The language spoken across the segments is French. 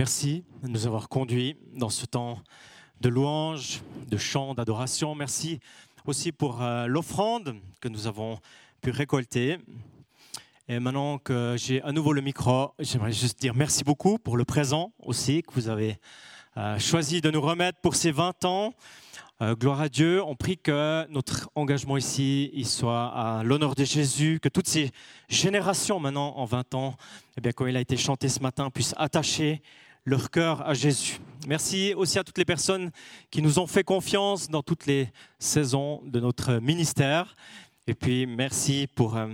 Merci de nous avoir conduits dans ce temps de louange, de chant, d'adoration. Merci aussi pour euh, l'offrande que nous avons pu récolter. Et maintenant que j'ai à nouveau le micro, j'aimerais juste dire merci beaucoup pour le présent aussi que vous avez euh, choisi de nous remettre pour ces 20 ans. Euh, gloire à Dieu. On prie que notre engagement ici il soit à l'honneur de Jésus, que toutes ces générations maintenant en 20 ans, eh bien, comme il a été chanté ce matin, puissent attacher leur cœur à Jésus. Merci aussi à toutes les personnes qui nous ont fait confiance dans toutes les saisons de notre ministère. Et puis merci pour euh,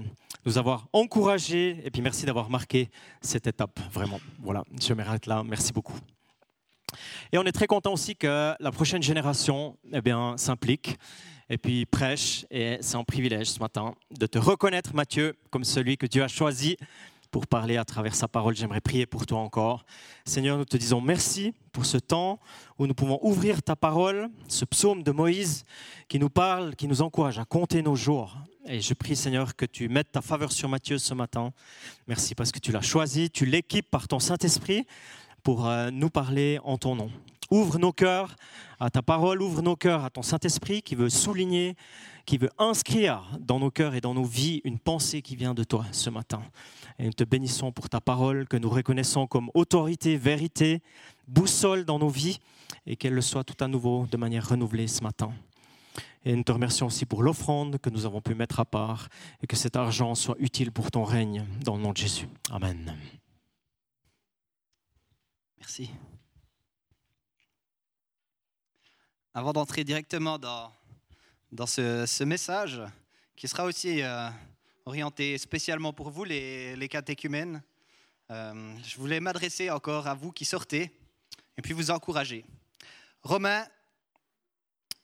nous avoir encouragés et puis merci d'avoir marqué cette étape. Vraiment, voilà, je m'arrête là. Merci beaucoup. Et on est très content aussi que la prochaine génération eh s'implique et puis prêche. Et c'est un privilège ce matin de te reconnaître, Mathieu, comme celui que Dieu a choisi pour parler à travers sa parole. J'aimerais prier pour toi encore. Seigneur, nous te disons merci pour ce temps où nous pouvons ouvrir ta parole, ce psaume de Moïse qui nous parle, qui nous encourage à compter nos jours. Et je prie, Seigneur, que tu mettes ta faveur sur Matthieu ce matin. Merci parce que tu l'as choisi, tu l'équipes par ton Saint-Esprit pour euh, nous parler en ton nom. Ouvre nos cœurs à ta parole, ouvre nos cœurs à ton Saint-Esprit qui veut souligner, qui veut inscrire dans nos cœurs et dans nos vies une pensée qui vient de toi ce matin. Et nous te bénissons pour ta parole que nous reconnaissons comme autorité, vérité, boussole dans nos vies et qu'elle le soit tout à nouveau de manière renouvelée ce matin. Et nous te remercions aussi pour l'offrande que nous avons pu mettre à part et que cet argent soit utile pour ton règne dans le nom de Jésus. Amen. Merci. Avant d'entrer directement dans, dans ce, message, qui sera aussi euh, orienté spécialement pour vous, les, les catéchumènes, euh, je voulais m'adresser encore à vous qui sortez et puis vous encourager. Romain,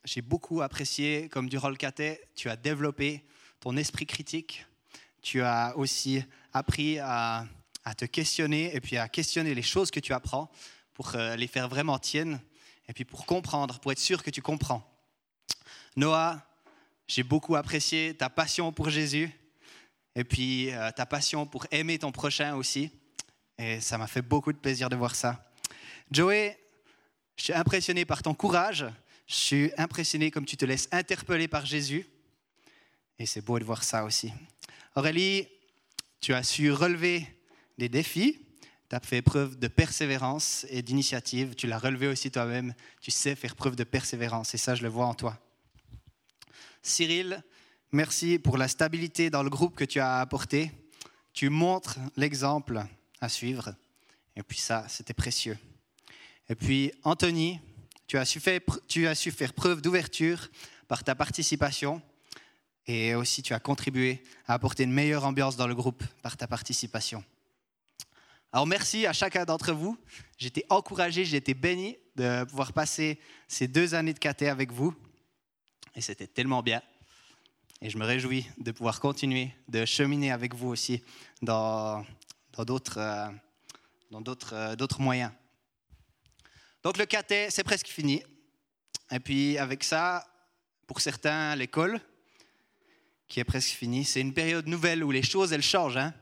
j'ai beaucoup apprécié, comme durant le caté, tu as développé ton esprit critique, tu as aussi appris à te questionner et puis à questionner les choses que tu apprends pour euh, les faire vraiment tiennes et puis pour comprendre, pour être sûr que tu comprends. Noah, j'ai beaucoup apprécié ta passion pour Jésus et puis euh, ta passion pour aimer ton prochain aussi. Et ça m'a fait beaucoup de plaisir de voir ça. Joey, je suis impressionné par ton courage. Je suis impressionné comme tu te laisses interpeller par Jésus. Et c'est beau de voir ça aussi. Aurélie, tu as su relever des défis, tu as fait preuve de persévérance et d'initiative. Tu l'as relevé aussi toi-même. Tu sais faire preuve de persévérance et ça, je le vois en toi. Cyril, merci pour la stabilité dans le groupe que tu as apporté. Tu montres l'exemple à suivre. Et puis ça, c'était précieux. Et puis Anthony, tu as su faire, preuve d'ouverture par ta participation. Et aussi, tu as contribué à apporter une meilleure ambiance dans le groupe par ta participation. Alors merci à chacun d'entre vous. J'étais encouragé, été béni de pouvoir passer ces deux années de KT avec vous. Et c'était tellement bien. Et je me réjouis de pouvoir continuer de cheminer avec vous aussi dans d'autres euh, dans euh, d'autres moyens. Donc le KT, c'est presque fini. Et puis avec ça, pour certains, l'école, qui est presque finie, c'est une période nouvelle où les choses, elles changent. Hein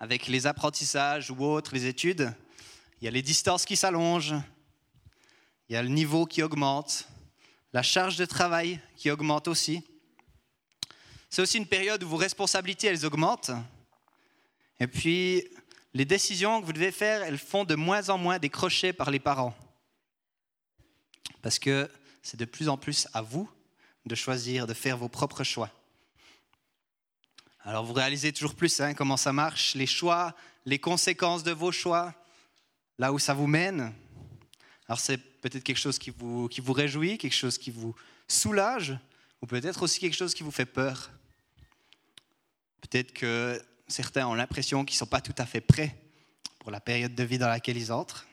avec les apprentissages ou autres, les études, il y a les distances qui s'allongent, il y a le niveau qui augmente, la charge de travail qui augmente aussi. C'est aussi une période où vos responsabilités, elles augmentent. Et puis, les décisions que vous devez faire, elles font de moins en moins décrocher par les parents. Parce que c'est de plus en plus à vous de choisir, de faire vos propres choix. Alors vous réalisez toujours plus hein, comment ça marche, les choix, les conséquences de vos choix, là où ça vous mène. Alors c'est peut-être quelque chose qui vous, réjouit, quelque chose qui vous soulage, ou peut-être aussi quelque chose qui vous fait peur. Peut-être que certains ont l'impression qu'ils ne sont pas tout à fait prêts pour la période de vie dans laquelle ils entrent.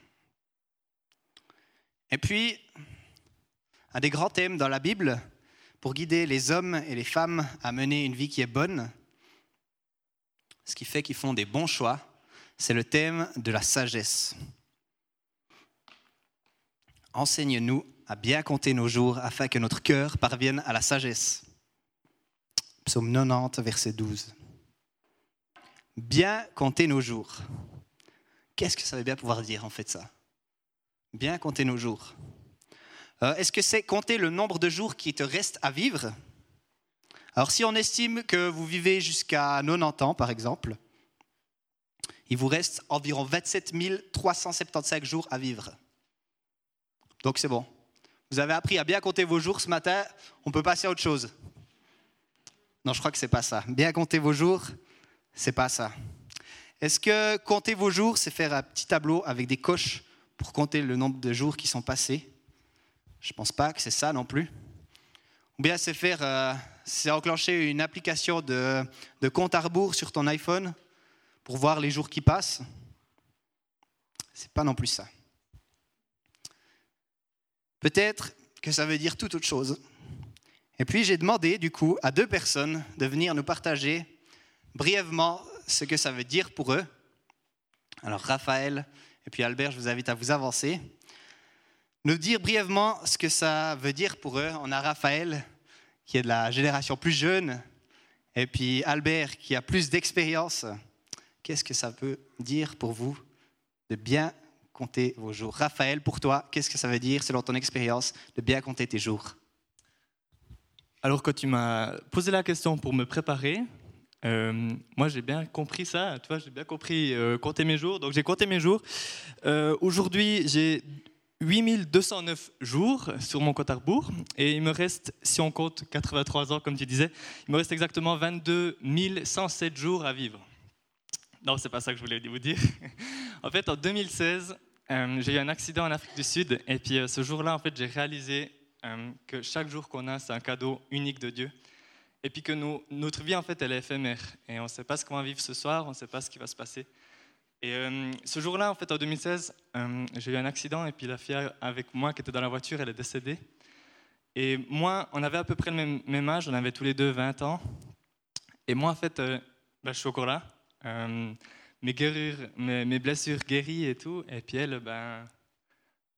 Et puis, un des grands thèmes dans la Bible pour guider les hommes et les femmes à mener une vie qui est bonne, ce qui fait qu'ils font des bons choix, c'est le thème de la sagesse. Enseigne-nous à bien compter nos jours afin que notre cœur parvienne à la sagesse. Psaume 90, verset 12. Bien compter nos jours. Qu'est-ce que ça veut bien pouvoir dire en fait ça? Bien compter nos jours. Euh, est-ce que c'est compter le nombre de jours qui te restent à vivre? Alors si on estime que vous vivez jusqu'à 90 ans par exemple, il vous reste environ 27 375 jours à vivre. Donc c'est bon. Vous avez appris à bien compter vos jours ce matin, on peut passer à autre chose. Non, je crois que c'est pas ça. Bien compter vos jours, c'est pas ça. Est-ce que compter vos jours, c'est faire un petit tableau avec des coches pour compter le nombre de jours qui sont passés? Je pense pas que c'est ça non plus. Ou bien c'est faire, euh, c'est enclencher une application de, de compte à rebours sur ton iPhone pour voir les jours qui passent? C'est pas non plus ça. Peut-être que ça veut dire tout autre chose. Et puis j'ai demandé du coup à deux personnes de venir nous partager brièvement ce que ça veut dire pour eux. Alors Raphaël et puis Albert, je vous invite à vous avancer. Nous dire brièvement ce que ça veut dire pour eux. On a Raphaël qui est de la génération plus jeune et puis Albert qui a plus d'expérience. Qu'est-ce que ça peut dire pour vous de bien compter vos jours Raphaël, pour toi, qu'est-ce que ça veut dire, selon ton expérience, de bien compter tes jours? Alors, quand tu m'as posé la question pour me préparer, euh, moi, j'ai bien compris ça. Tu vois, j'ai bien compris euh, compter mes jours. Donc, j'ai compté mes jours. Euh, aujourd'hui, j'ai 8209 jours sur mon compte à rebours. Et il me reste, si on compte 83 ans, comme tu disais, il me reste exactement 22 107 jours à vivre. Non, c'est pas ça que je voulais vous dire. en fait, en 2016, euh, j'ai eu un accident en Afrique du Sud. Et puis euh, ce jour-là, en fait, j'ai réalisé euh, que chaque jour qu'on a, c'est un cadeau unique de Dieu. Et puis que notre vie, en fait, elle est éphémère. Et on ne sait pas ce qu'on va vivre ce soir, on ne sait pas ce qui va se passer. Et ce jour-là, en fait, en 2016, j'ai eu un accident. Et puis la fille avec moi qui était dans la voiture, elle est décédée. Et moi, on avait à peu près le même, âge, on avait tous les deux 20 ans. Et moi, en fait, ben, je suis encore là. Euh, mes, mes, blessures guéries et tout. Et puis elle, ben,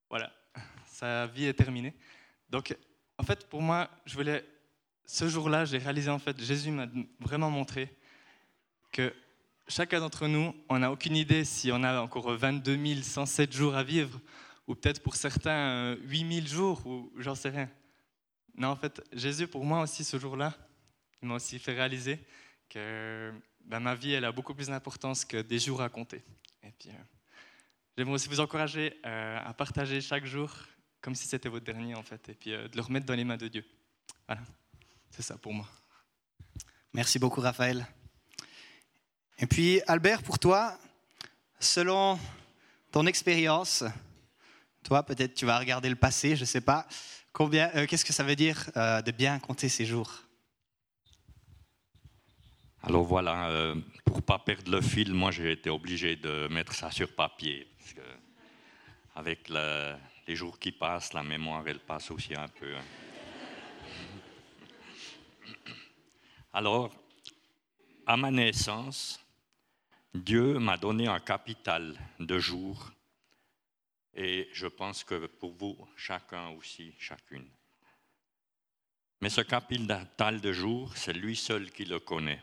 voilà, sa vie est terminée. Donc, en fait, pour moi, je voulais, ce jour-là, j'ai réalisé, en fait, Jésus m'a vraiment montré que chacun d'entre nous, on n'a aucune idée si on a encore 22 107 jours à vivre, ou peut-être pour certains 8000 jours, ou j'en sais rien. Non, en fait, Jésus, pour moi aussi, ce jour-là, il m'a aussi fait réaliser que ben, ma vie, elle a beaucoup plus d'importance que des jours à compter. Et puis, euh, j'aimerais aussi vous encourager euh, à partager chaque jour comme si c'était votre dernier, en fait, et puis euh, de le remettre dans les mains de Dieu. Voilà, c'est ça pour moi. Merci beaucoup, Raphaël. Et puis, Albert, pour toi, selon ton expérience, toi, peut-être tu vas regarder le passé, je ne sais pas, combien, qu'est-ce que ça veut dire de bien compter ses jours? Alors voilà, euh, pour ne pas perdre le fil, moi j'ai été obligé de mettre ça sur papier. Parce que avec les jours qui passent, la mémoire elle passe aussi un peu. Alors, à ma naissance, Dieu m'a donné un capital de jours et je pense que pour vous, chacun aussi, chacune. Mais ce capital de jours, c'est lui seul qui le connaît.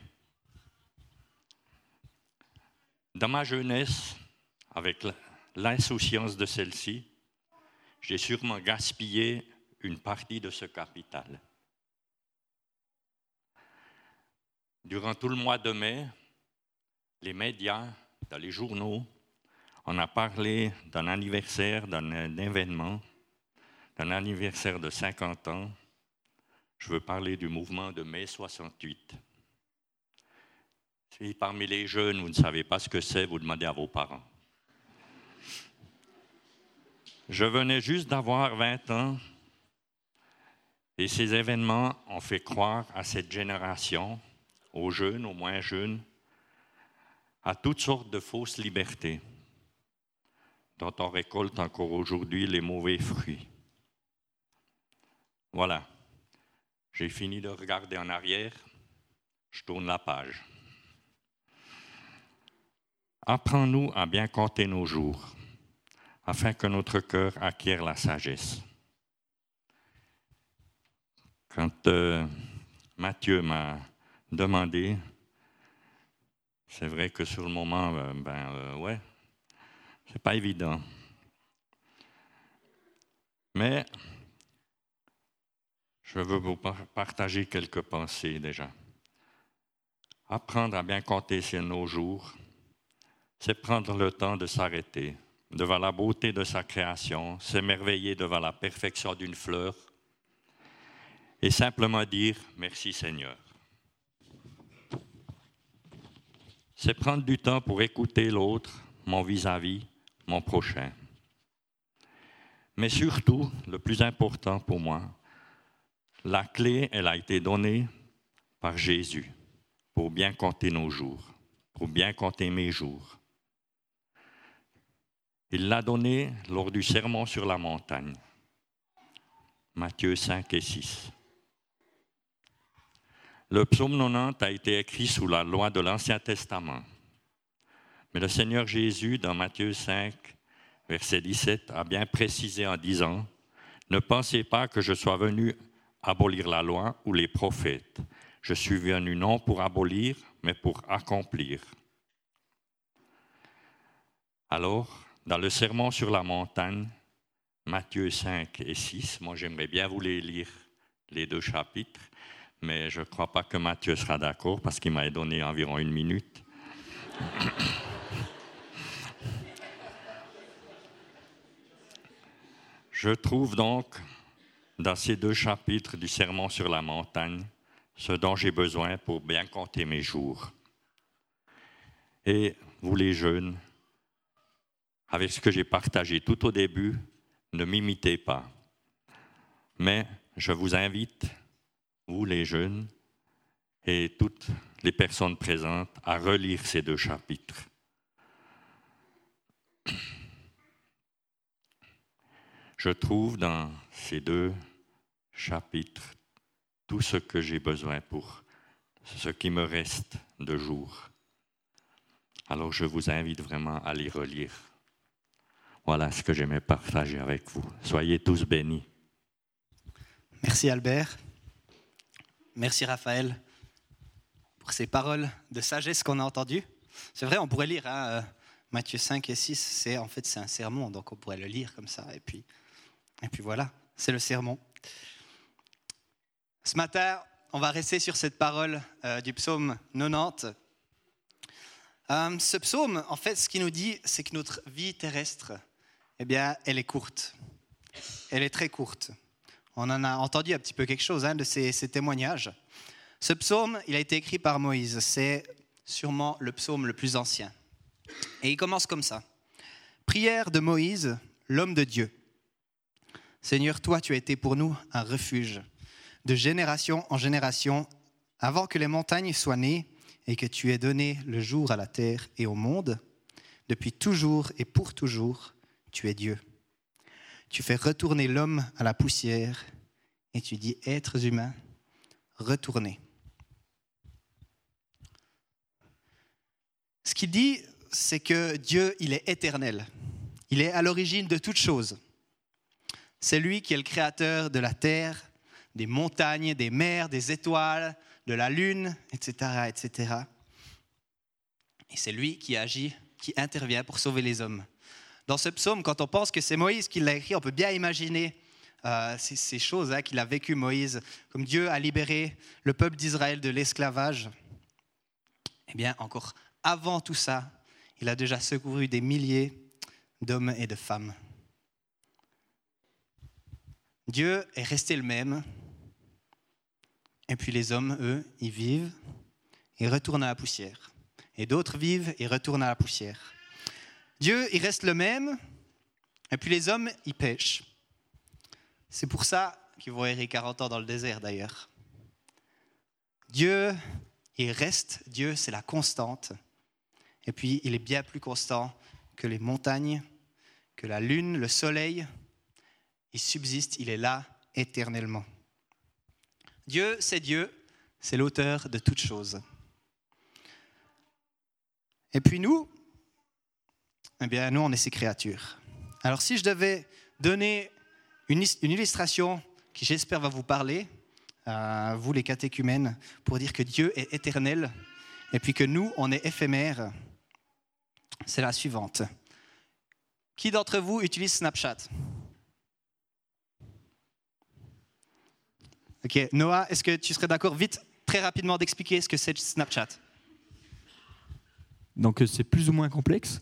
Dans ma jeunesse, avec l'insouciance de celle-ci, j'ai sûrement gaspillé une partie de ce capital. Durant tout le mois de mai, les médias, dans les journaux, on a parlé d'un anniversaire, d'un événement, d'un anniversaire de 50 ans. Je veux parler du mouvement de mai 68. Si parmi les jeunes, vous ne savez pas ce que c'est, vous demandez à vos parents. Je venais juste d'avoir 20 ans et ces événements ont fait croire à cette génération, aux jeunes, aux moins jeunes, à toutes sortes de fausses libertés dont on récolte encore aujourd'hui les mauvais fruits. Voilà, j'ai fini de regarder en arrière, je tourne la page. Apprends-nous à bien compter nos jours, afin que notre cœur acquiert la sagesse. Quand euh, Mathieu m'a demandé, c'est vrai que sur le moment, euh, ben euh, ouais, C'est pas évident. Mais je veux vous partager quelques pensées déjà. Apprendre à bien compter nos jours, c'est prendre le temps de s'arrêter devant la beauté de sa création, s'émerveiller devant la perfection d'une fleur et simplement dire merci Seigneur. C'est prendre du temps pour écouter l'autre, mon vis-à-vis, mon prochain. Mais surtout, le plus important pour moi, la clé, elle a été donnée par Jésus pour bien compter nos jours, pour bien compter mes jours. Il l'a donnée lors du sermon sur la montagne. Matthieu 5 et 6. Le psaume 90 a été écrit sous la loi de l'Ancien Testament. Mais le Seigneur Jésus, dans Matthieu 5, verset 17, a bien précisé en disant, Ne pensez pas que je sois venu abolir la loi ou les prophètes. Je suis venu non pour abolir, mais pour accomplir. Alors, dans le sermon sur la montagne, Matthieu 5 et 6, moi j'aimerais bien vous les lire, les deux chapitres mais je ne crois pas que Matthieu sera d'accord parce qu'il m'a donné environ une minute. je trouve donc dans ces deux chapitres du Sermon sur la montagne ce dont j'ai besoin pour bien compter mes jours. Et vous les jeunes, avec ce que j'ai partagé tout au début, ne m'imitez pas. Mais je vous invite vous les jeunes et toutes les personnes présentes à relire ces deux chapitres. Je trouve dans ces deux chapitres tout ce que j'ai besoin pour ce qui me reste de jour. Alors je vous invite vraiment à les relire. Voilà ce que j'aimais partager avec vous. Soyez tous bénis. Merci Albert. Merci Raphaël pour ces paroles de sagesse qu'on a entendues. C'est vrai, on pourrait lire hein, euh, Matthieu 5 et 6, c'est en fait c'est un sermon, donc on pourrait le lire comme ça. Et puis, et puis voilà, c'est le sermon. Ce matin, on va rester sur cette parole euh, du psaume 90. Euh, ce psaume, en fait, ce qu'il nous dit, c'est que notre vie terrestre, eh bien, elle est courte. Elle est très courte. On en a entendu un petit peu quelque chose hein, de ces, témoignages. Ce psaume, il a été écrit par Moïse. C'est sûrement le psaume le plus ancien. Et il commence comme ça. Prière de Moïse, l'homme de Dieu. Seigneur, toi, tu as été pour nous un refuge, de génération en génération, avant que les montagnes soient nées et que tu aies donné le jour à la terre et au monde. Depuis toujours et pour toujours, tu es Dieu. Tu fais retourner l'homme à la poussière et tu dis, êtres humains, retournez. Ce qu'il dit, c'est que Dieu, il est éternel. Il est à l'origine de toutes choses. C'est lui qui est le créateur de la terre, des montagnes, des mers, des étoiles, de la lune, etc., etc. Et c'est lui qui agit, qui intervient pour sauver les hommes. Dans ce psaume, quand on pense que c'est Moïse qui l'a écrit, on peut bien imaginer euh, ces, choses hein, qu'il a vécues, Moïse, comme Dieu a libéré le peuple d'Israël de l'esclavage. Eh bien, encore avant tout ça, il a déjà secouru des milliers d'hommes et de femmes. Dieu est resté le même. Et puis les hommes, eux, ils vivent et retournent à la poussière. Et d'autres vivent et retournent à la poussière. Dieu, il reste le même, et puis les hommes, ils pêchent. C'est pour ça qu'ils vont errer 40 ans dans le désert d'ailleurs. Dieu, il reste, Dieu, c'est la constante. Et puis, il est bien plus constant que les montagnes, que la lune, le soleil. Il subsiste, il est là éternellement. Dieu, c'est Dieu, c'est l'auteur de toutes choses. Et puis nous, eh bien, nous, on est ces créatures. Alors, si je devais donner une, illustration qui, j'espère, va vous parler, à vous, les catéchumènes, pour dire que Dieu est éternel et puis que nous, on est éphémères, c'est la suivante. Qui d'entre vous utilise Snapchat? Ok, Noah, est-ce que tu serais d'accord? Vite, très rapidement, d'expliquer ce que c'est Snapchat donc c'est plus ou moins complexe.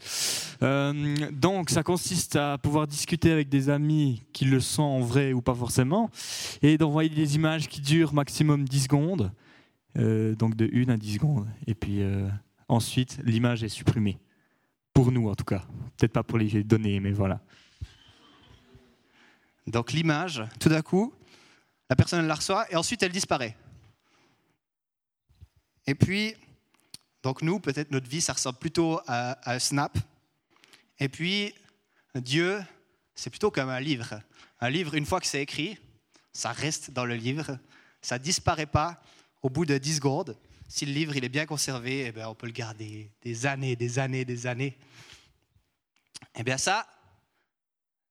Euh, donc ça consiste à pouvoir discuter avec des amis qui le sont en vrai ou pas forcément, et d'envoyer des images qui durent maximum 10 secondes, euh, donc de 1 à 10 secondes. Et puis euh, ensuite, l'image est supprimée. Pour nous en tout cas. Peut-être pas pour les données, mais voilà. Donc l'image, tout d'un coup, la personne la reçoit et ensuite elle disparaît. Et puis, donc nous, peut-être notre vie, ça ressemble plutôt à, un snap. Et puis, Dieu, c'est plutôt comme un livre. Un livre, une fois que c'est écrit, ça reste dans le livre, ça disparaît pas au bout de 10 secondes. Si le livre il est bien conservé, eh bien, on peut le garder des années, des années, des années. Eh bien ça,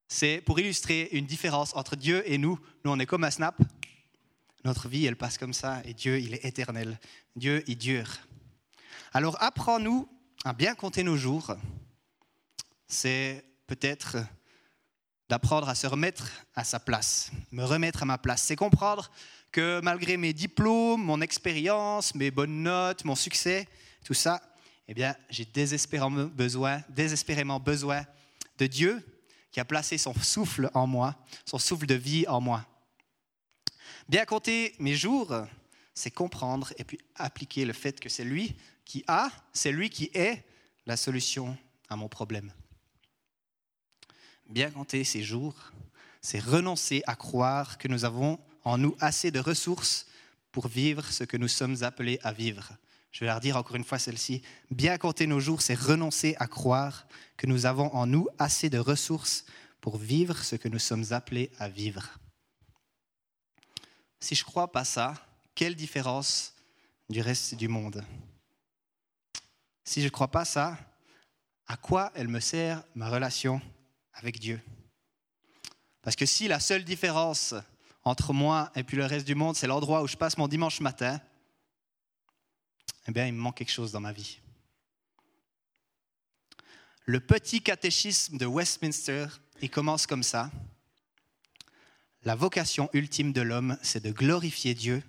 c'est pour illustrer une différence entre Dieu et nous. Nous, on est comme un snap. Notre vie, elle passe comme ça, et Dieu, il est éternel. Dieu, il dure. Alors apprends-nous à bien compter nos jours. C'est peut-être d'apprendre à se remettre à sa place, me remettre à ma place. C'est comprendre que malgré mes diplômes, mon expérience, mes bonnes notes, mon succès, tout ça, eh bien, j'ai désespérément besoin, désespérément besoin de Dieu qui a placé son souffle en moi, son souffle de vie en moi. Bien compter mes jours, c'est comprendre et puis appliquer le fait que c'est lui qui a, c'est lui qui est la solution à mon problème. Bien compter ces jours, c'est renoncer à croire que nous avons en nous assez de ressources pour vivre ce que nous sommes appelés à vivre. Je vais la redire encore une fois celle-ci. Bien compter nos jours, c'est renoncer à croire que nous avons en nous assez de ressources pour vivre ce que nous sommes appelés à vivre. Si je ne crois pas ça, quelle différence du reste du monde? Si je ne crois pas ça, à quoi elle me sert ma relation avec Dieu? Parce que si la seule différence entre moi et puis le reste du monde, c'est l'endroit où je passe mon dimanche matin, eh bien, il me manque quelque chose dans ma vie. Le petit catéchisme de Westminster, il commence comme ça. La vocation ultime de l'homme, c'est de glorifier Dieu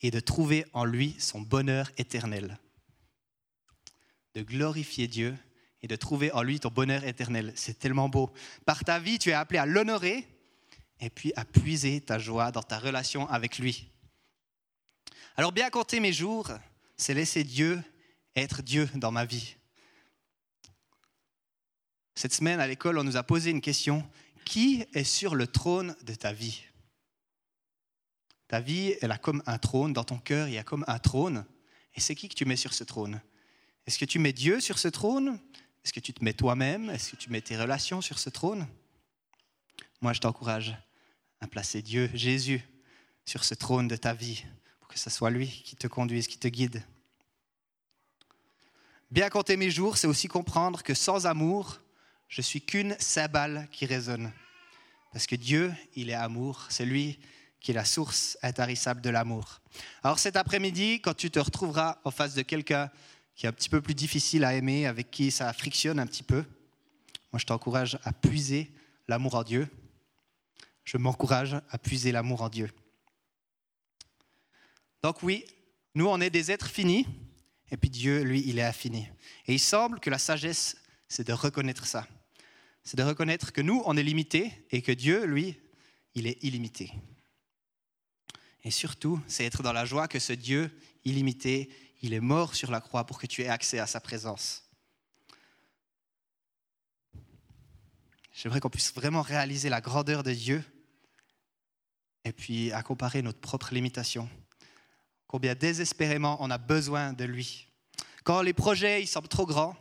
et de trouver en lui son bonheur éternel de glorifier Dieu et de trouver en lui ton bonheur éternel. C'est tellement beau. Par ta vie, tu es appelé à l'honorer et puis à puiser ta joie dans ta relation avec lui. Alors bien compter mes jours, c'est laisser Dieu être Dieu dans ma vie. Cette semaine à l'école, on nous a posé une question. Qui est sur le trône de ta vie? Ta vie, elle a comme un trône. Dans ton cœur, il y a comme un trône. Et c'est qui que tu mets sur ce trône? Est-ce que tu mets Dieu sur ce trône? Est-ce que tu te mets toi-même? Est-ce que tu mets tes relations sur ce trône? Moi, je t'encourage à placer Dieu, Jésus, sur ce trône de ta vie, pour que ce soit lui qui te conduise, qui te guide. Bien compter mes jours, c'est aussi comprendre que sans amour, je suis qu'une cymbale qui résonne. Parce que Dieu, il est amour, c'est lui qui est la source intarissable de l'amour. Alors cet après-midi, quand tu te retrouveras en face de quelqu'un qui est un petit peu plus difficile à aimer, avec qui ça frictionne un petit peu, moi je t'encourage à puiser l'amour en Dieu. Je m'encourage à puiser l'amour en Dieu. Donc oui, nous on est des êtres finis, et puis Dieu, lui, il est infini. Et il semble que la sagesse, c'est de reconnaître ça. C'est de reconnaître que nous, on est limités, et que Dieu, lui, il est illimité. Et surtout, c'est être dans la joie que ce Dieu illimité, il est mort sur la croix pour que tu aies accès à sa présence. J'aimerais qu'on puisse vraiment réaliser la grandeur de Dieu et puis à comparer notre propre limitation. Combien désespérément on a besoin de lui. Quand les projets ils semblent trop grands,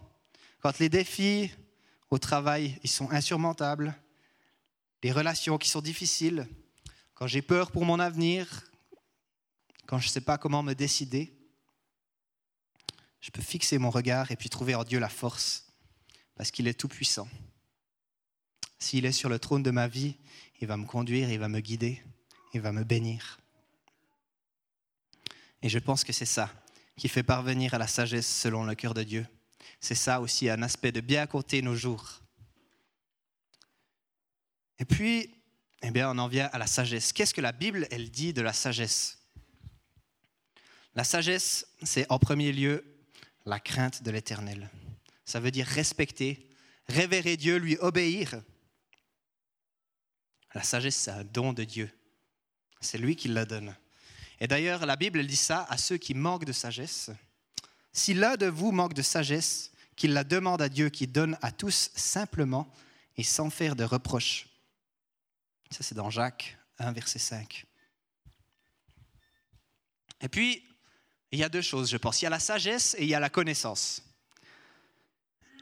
quand les défis au travail ils sont insurmontables, les relations qui sont difficiles, quand j'ai peur pour mon avenir, quand je ne sais pas comment me décider, je peux fixer mon regard et puis trouver en Dieu la force, parce qu'il est tout-puissant. S'il est sur le trône de ma vie, il va me conduire, il va me guider, il va me bénir. Et je pense que c'est ça qui fait parvenir à la sagesse selon le cœur de Dieu. C'est ça aussi un aspect de bien compter nos jours. Et puis, eh bien, on en vient à la sagesse. Qu'est-ce que la Bible, elle dit de la sagesse? La sagesse, c'est en premier lieu la crainte de l'éternel. Ça veut dire respecter, révérer Dieu, lui obéir. La sagesse, c'est un don de Dieu. C'est lui qui la donne. Et d'ailleurs, la Bible elle dit ça à ceux qui manquent de sagesse. Si l'un de vous manque de sagesse, qu'il la demande à Dieu qui donne à tous simplement et sans faire de reproches. Ça, c'est dans Jacques 1, verset 5. Et puis, il y a deux choses, je pense. Il y a la sagesse et il y a la connaissance.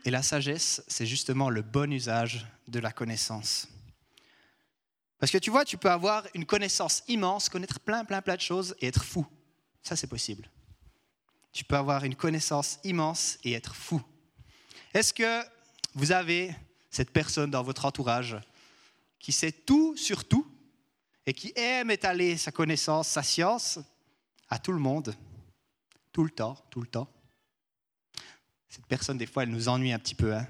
Et la sagesse, c'est justement le bon usage de la connaissance. Parce que tu vois, tu peux avoir une connaissance immense, connaître plein, plein, plein de choses et être fou. Ça, c'est possible. Tu peux avoir une connaissance immense et être fou. Est-ce que vous avez cette personne dans votre entourage qui sait tout sur tout et qui aime étaler sa connaissance, sa science à tout le monde, tout le temps, tout le temps Cette personne, des fois, elle nous ennuie un petit peu. Hein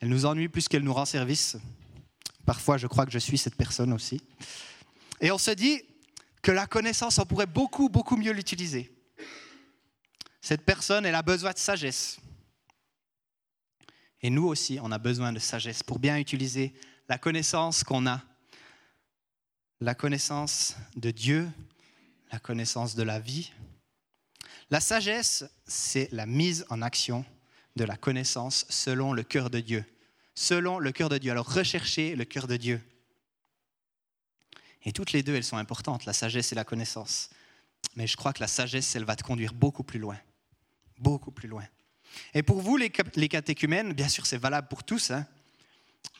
elle nous ennuie plus qu'elle nous rend service. Parfois, je crois que je suis cette personne aussi. Et on se dit que la connaissance, on pourrait beaucoup, beaucoup mieux l'utiliser. Cette personne, elle a besoin de sagesse. Et nous aussi, on a besoin de sagesse pour bien utiliser la connaissance qu'on a. La connaissance de Dieu, la connaissance de la vie. La sagesse, c'est la mise en action de la connaissance selon le cœur de Dieu selon le cœur de Dieu. Alors recherchez le cœur de Dieu. Et toutes les deux, elles sont importantes, la sagesse et la connaissance. Mais je crois que la sagesse, elle va te conduire beaucoup plus loin. Beaucoup plus loin. Et pour vous, les, catéchumènes, bien sûr, c'est valable pour tous. Hein.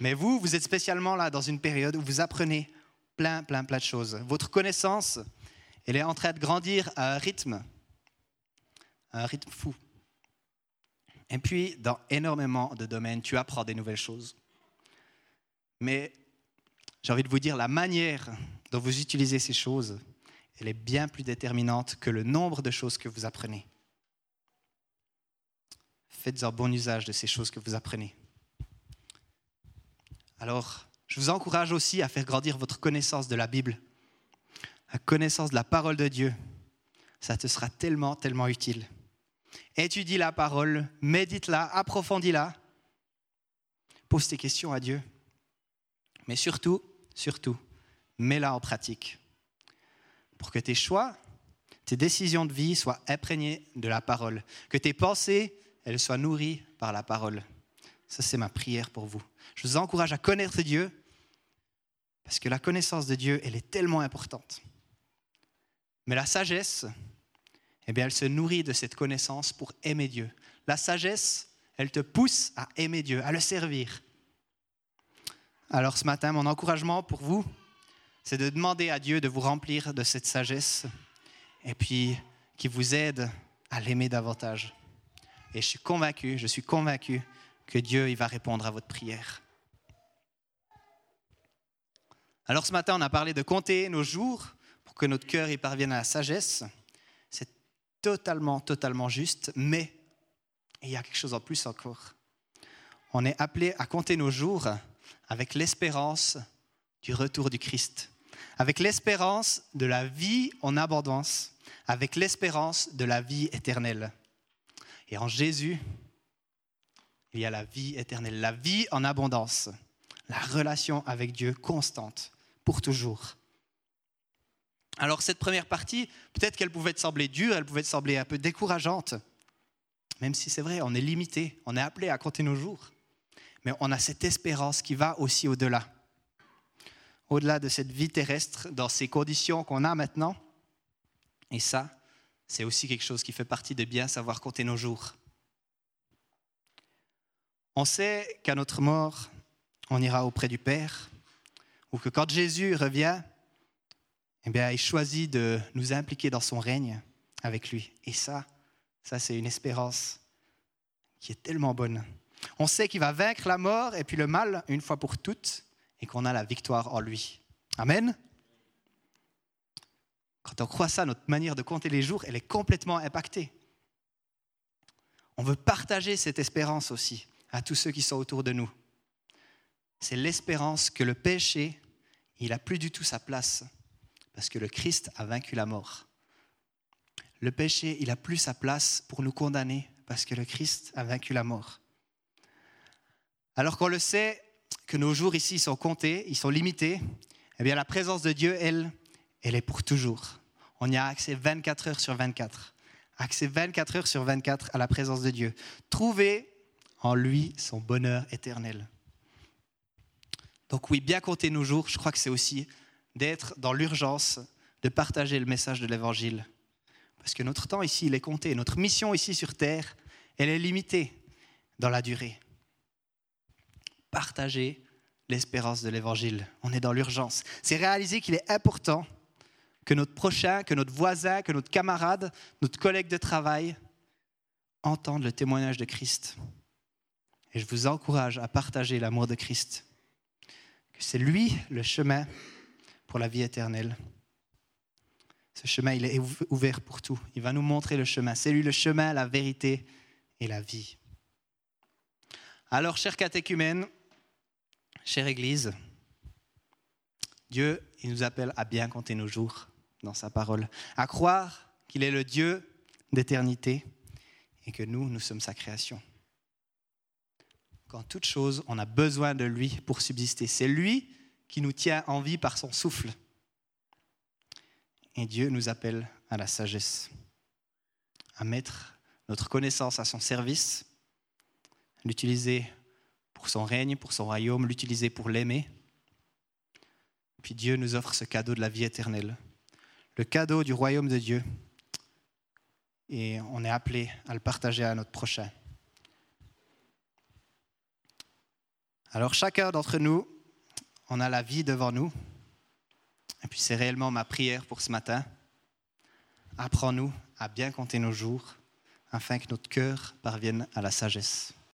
mais vous, vous êtes spécialement là dans une période où vous apprenez plein, plein, plein de choses. Votre connaissance, elle est en train de grandir à un rythme, à un rythme fou. Et puis, dans énormément de domaines, tu apprends des nouvelles choses. Mais j'ai envie de vous dire, la manière dont vous utilisez ces choses, elle est bien plus déterminante que le nombre de choses que vous apprenez. Faites un bon usage de ces choses que vous apprenez. Alors, je vous encourage aussi à faire grandir votre connaissance de la Bible, la connaissance de la parole de Dieu. Ça te sera tellement, tellement utile étudie la parole, médite-la, approfondis-la, pose tes questions à Dieu. Mais surtout, surtout, mets-la en pratique pour que tes choix, tes décisions de vie soient imprégnées de la parole, que tes pensées, elles soient nourries par la parole. Ça, c'est ma prière pour vous. Je vous encourage à connaître Dieu, parce que la connaissance de Dieu, elle est tellement importante. Mais la sagesse, eh bien, elle se nourrit de cette connaissance pour aimer Dieu. La sagesse, elle te pousse à aimer Dieu, à le servir. Alors ce matin, mon encouragement pour vous, c'est de demander à Dieu de vous remplir de cette sagesse et puis qui vous aide à l'aimer davantage. Et je suis convaincu, je suis convaincu que Dieu il va répondre à votre prière. Alors ce matin, on a parlé de compter nos jours pour que notre cœur y parvienne à la sagesse totalement, totalement juste, mais il y a quelque chose en plus encore. On est appelé à compter nos jours avec l'espérance du retour du Christ, avec l'espérance de la vie en abondance, avec l'espérance de la vie éternelle. Et en Jésus, il y a la vie éternelle, la vie en abondance, la relation avec Dieu constante, pour toujours. Alors cette première partie, peut-être qu'elle pouvait te sembler dure, elle pouvait te sembler un peu décourageante, même si c'est vrai, on est limité, on est appelé à compter nos jours. Mais on a cette espérance qui va aussi au-delà. Au-delà de cette vie terrestre, dans ces conditions qu'on a maintenant. Et ça, c'est aussi quelque chose qui fait partie de bien savoir compter nos jours. On sait qu'à notre mort, on ira auprès du Père, ou que quand Jésus revient, eh bien, il choisit de nous impliquer dans son règne avec lui. Et ça, ça c'est une espérance qui est tellement bonne. On sait qu'il va vaincre la mort et puis le mal une fois pour toutes et qu'on a la victoire en lui. Amen. Quand on croit ça, notre manière de compter les jours, elle est complètement impactée. On veut partager cette espérance aussi à tous ceux qui sont autour de nous. c'est l'espérance que le péché, il n'a plus du tout sa place, parce que le Christ a vaincu la mort. Le péché, il n'a plus sa place pour nous condamner, parce que le Christ a vaincu la mort. Alors qu'on le sait que nos jours ici sont comptés, ils sont limités, eh bien la présence de Dieu, elle, elle est pour toujours. On y a accès 24 heures sur 24. Accès 24 heures sur 24 à la présence de Dieu. Trouver en lui son bonheur éternel. Donc oui, bien compter nos jours, je crois que c'est aussi d'être dans l'urgence de partager le message de l'Évangile. Parce que notre temps ici, il est compté. Notre mission ici sur Terre, elle est limitée dans la durée. Partager l'espérance de l'Évangile. On est dans l'urgence. C'est réaliser qu'il est important que notre prochain, que notre voisin, que notre camarade, notre collègue de travail entendent le témoignage de Christ. Et je vous encourage à partager l'amour de Christ. Que c'est lui le chemin pour la vie éternelle. Ce chemin, il est ouvert pour tout. Il va nous montrer le chemin. C'est lui le chemin, la vérité et la vie. Alors, chers catéchumènes, chère Église, Dieu, il nous appelle à bien compter nos jours dans sa parole, à croire qu'il est le Dieu d'éternité et que nous, nous sommes sa création. Qu'en toute chose, on a besoin de lui pour subsister. C'est lui qui nous tient en vie par son souffle. Et Dieu nous appelle à la sagesse, à mettre notre connaissance à son service, l'utiliser pour son règne, pour son royaume, l'utiliser pour l'aimer. Puis Dieu nous offre ce cadeau de la vie éternelle, le cadeau du royaume de Dieu. Et on est appelé à le partager à notre prochain. Alors chacun d'entre nous, on a la vie devant nous. Et puis c'est réellement ma prière pour ce matin. Apprends-nous à bien compter nos jours afin que notre cœur parvienne à la sagesse.